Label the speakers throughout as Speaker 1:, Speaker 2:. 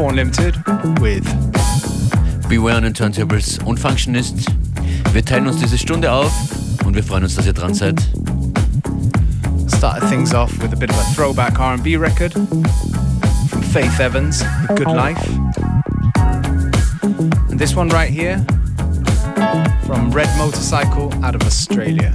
Speaker 1: is FM4 Unlimited with
Speaker 2: Beware an den Turntables und Functionist. Wir teilen uns diese Stunde auf und wir freuen uns, dass ihr dran seid.
Speaker 1: Started things off with a bit of a throwback R&B record from Faith Evans, The Good oh. Life. And this one right here from Red Motorcycle out of Australia.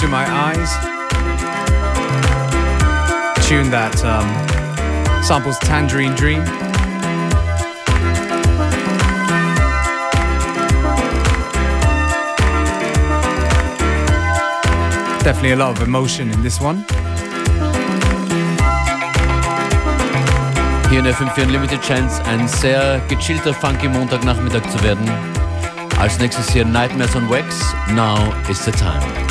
Speaker 3: Into My Eyes. Tune that um, samples Tangerine Dream. Definitely a lot of emotion in this one.
Speaker 4: Hier in FM4 Unlimited scheint ein sehr gechillter, funky Montagnachmittag zu werden. Als nächstes hier Nightmares on Wax. Now is the time.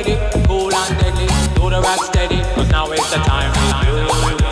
Speaker 5: ready, cool and
Speaker 6: deadly, do the rock steady, cause now is the time. for you.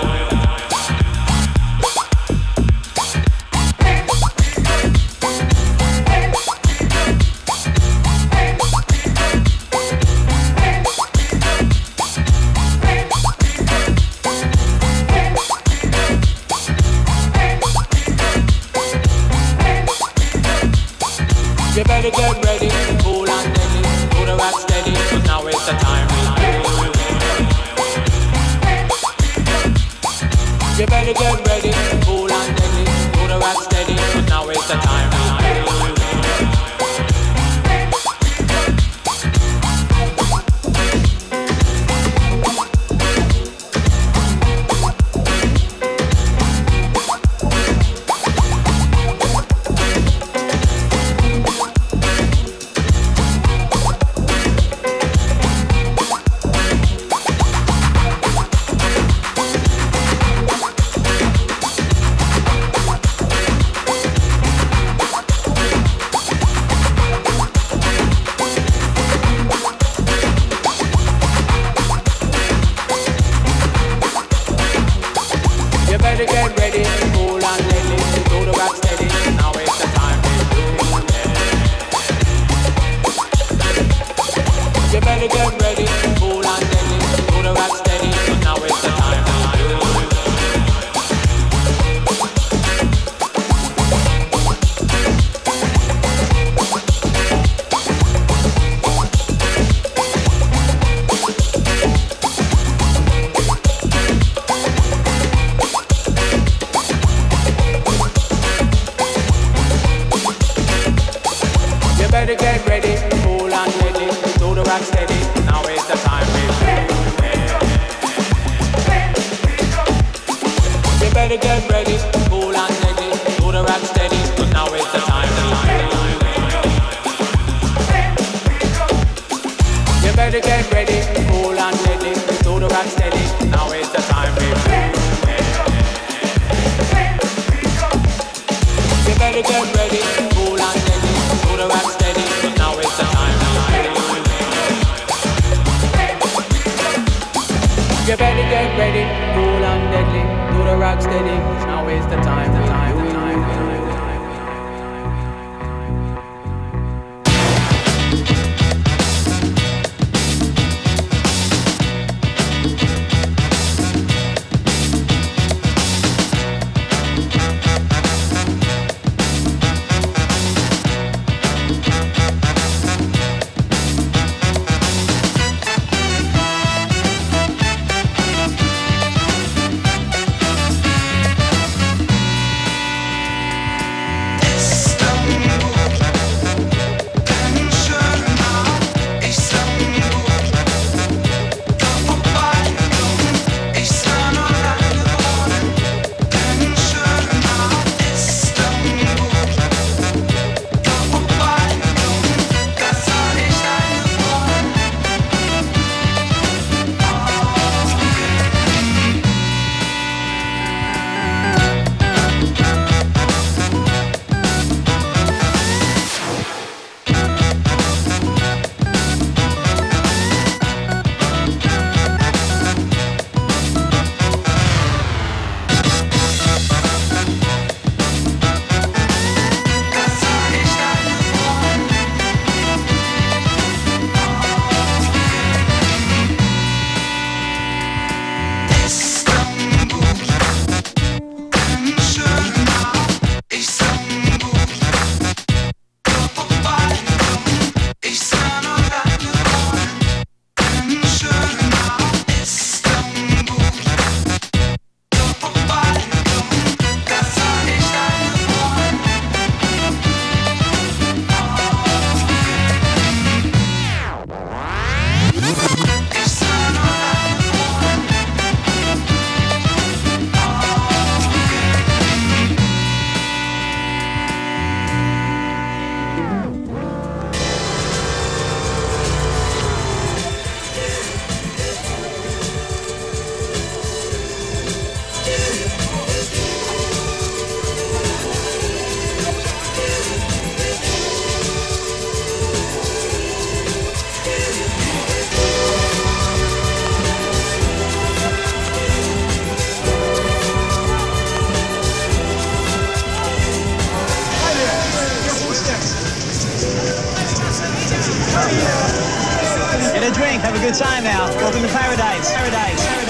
Speaker 6: Good time now. Welcome to. Paradise. Paradise. Paradise.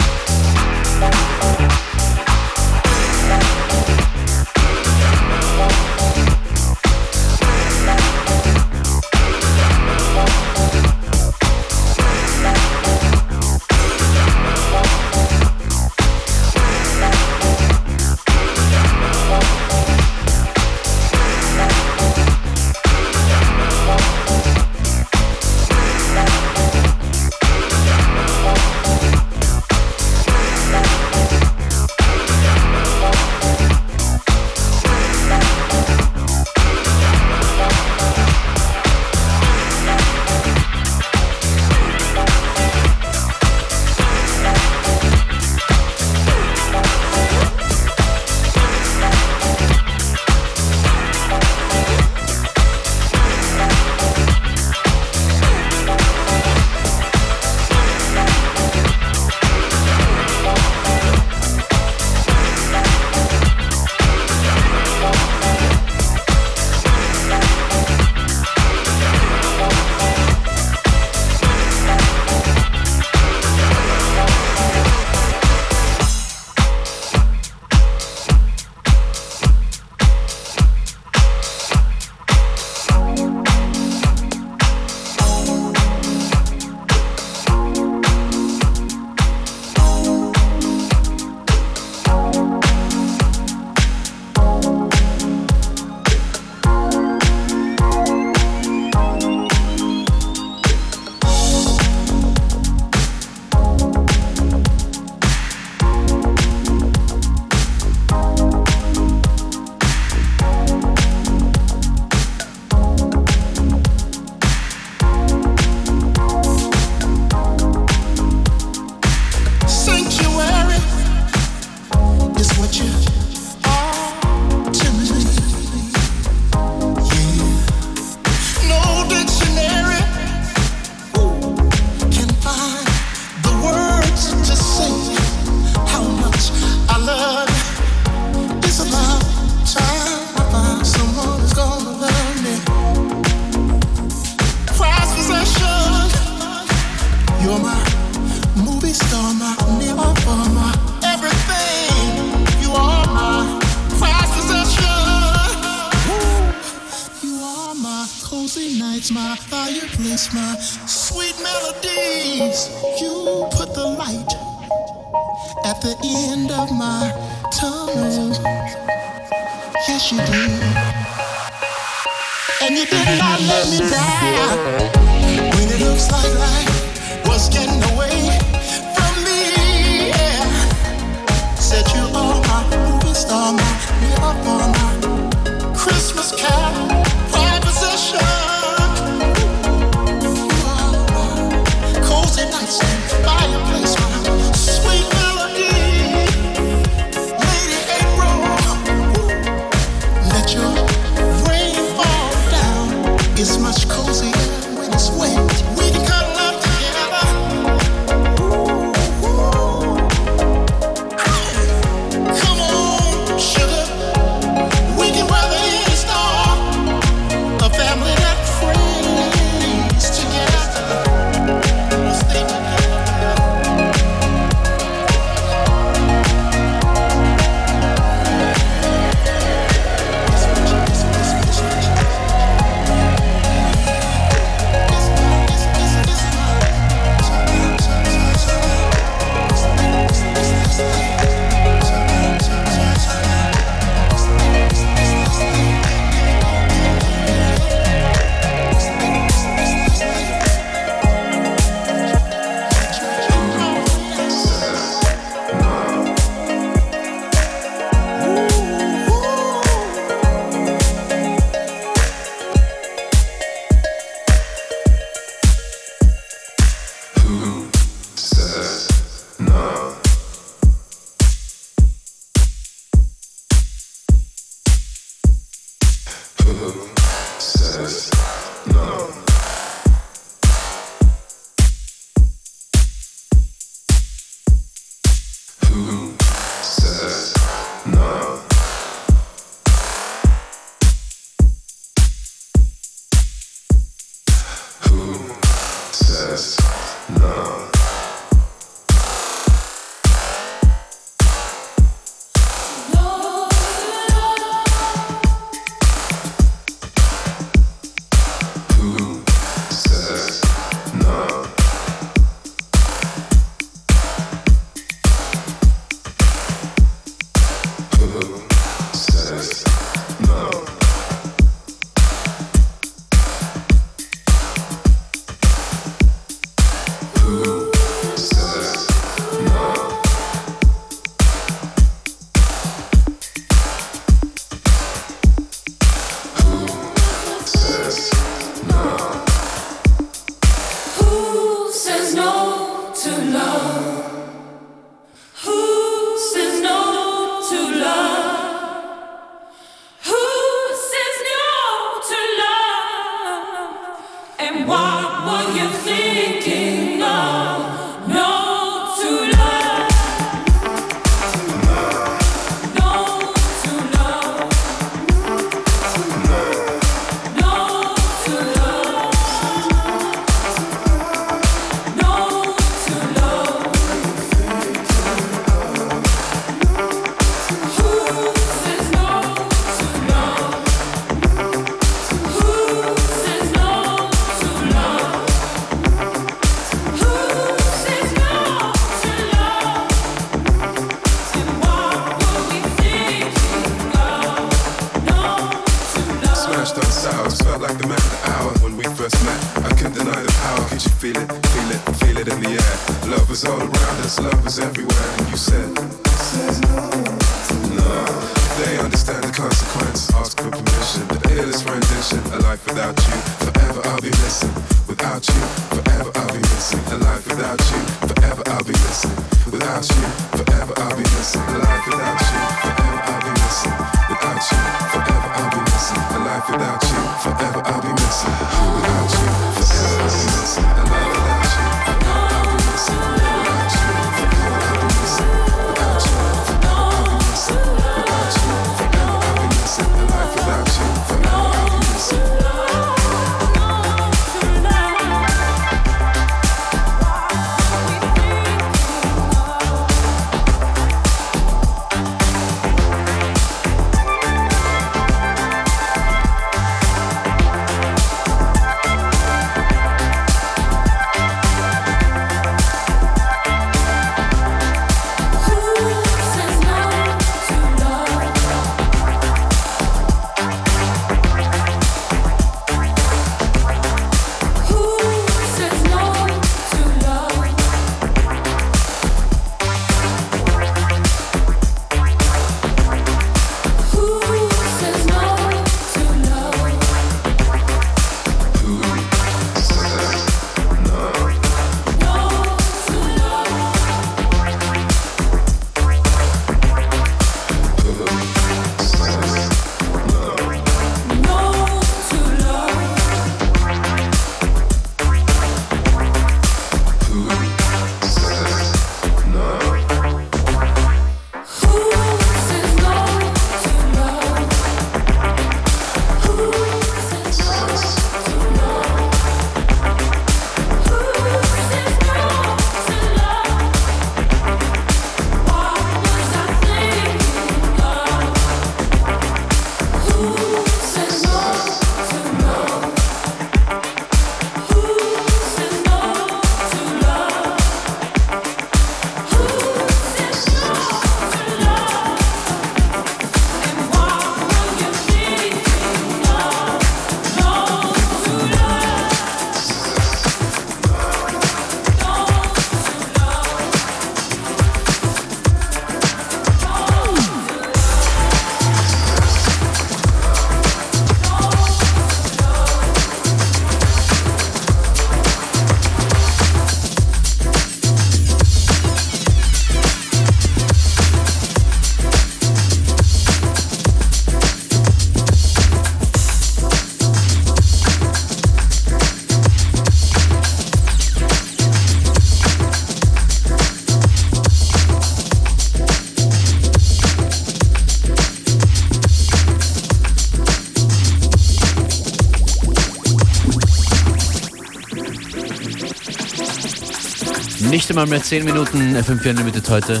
Speaker 2: Nicht einmal mehr 10 Minuten FM4 Unlimited heute.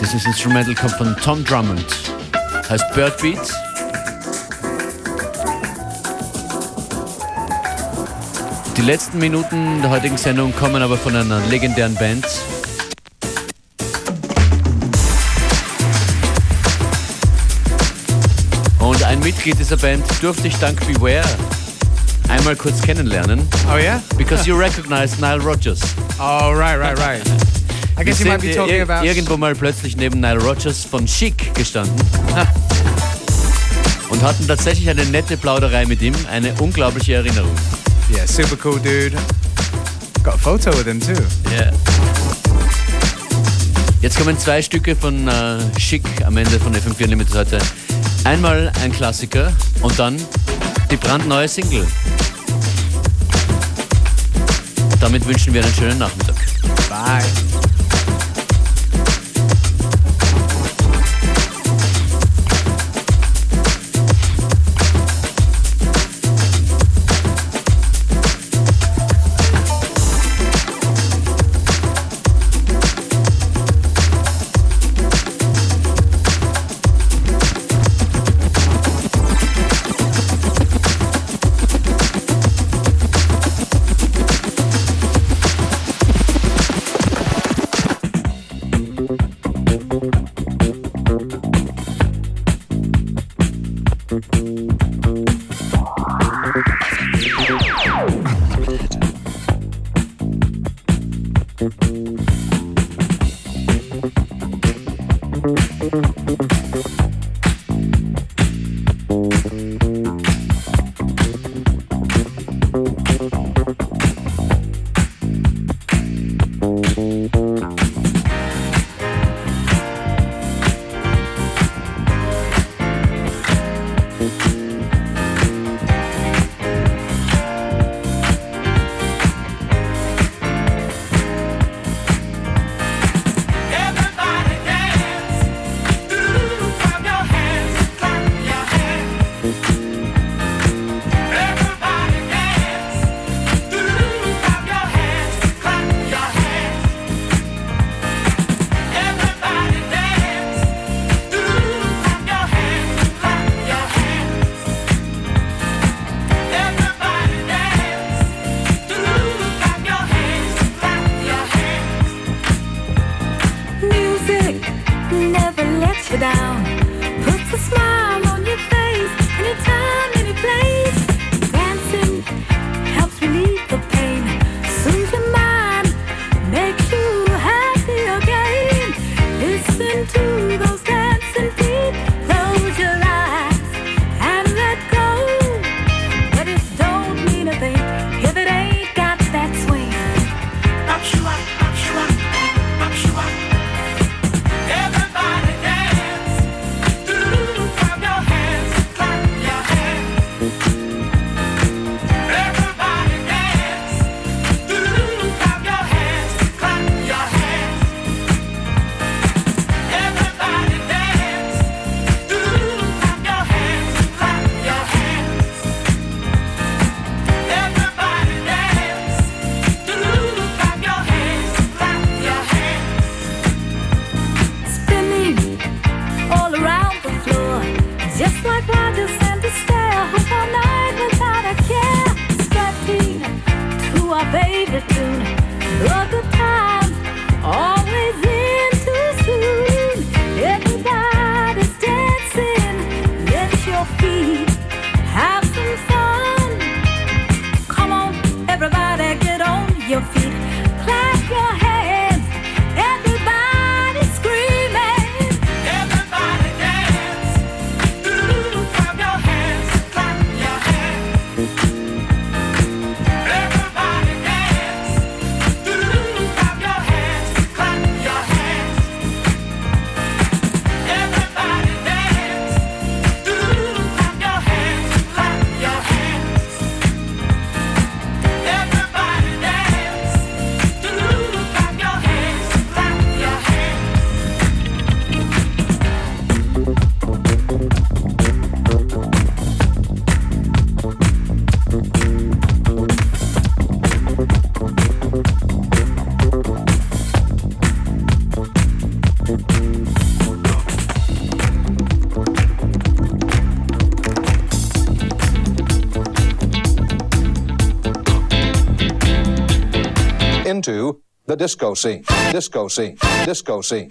Speaker 2: Dieses Instrumental kommt von Tom Drummond. Heißt Bird Beat. Die letzten Minuten der heutigen Sendung kommen aber von einer legendären Band. Und ein Mitglied dieser Band durfte ich dank Beware einmal kurz kennenlernen.
Speaker 3: Oh yeah?
Speaker 2: Because you recognize Nile Rodgers.
Speaker 3: Oh right, right, right. I guess you might be talking
Speaker 2: ir-
Speaker 3: about.
Speaker 2: irgendwo mal plötzlich neben Nile Rodgers von Chic gestanden. Und hatten tatsächlich eine nette Plauderei mit ihm, eine unglaubliche Erinnerung.
Speaker 3: Yeah, super cool dude. Got a photo with him too.
Speaker 2: Ja. Jetzt kommen zwei Stücke von äh, Chic am Ende von FM4 Limited heute. Einmal ein Klassiker und dann die brandneue Single. Damit wünschen wir einen schönen Nachmittag.
Speaker 3: Bye.
Speaker 7: To the disco scene. Disco scene. Disco scene.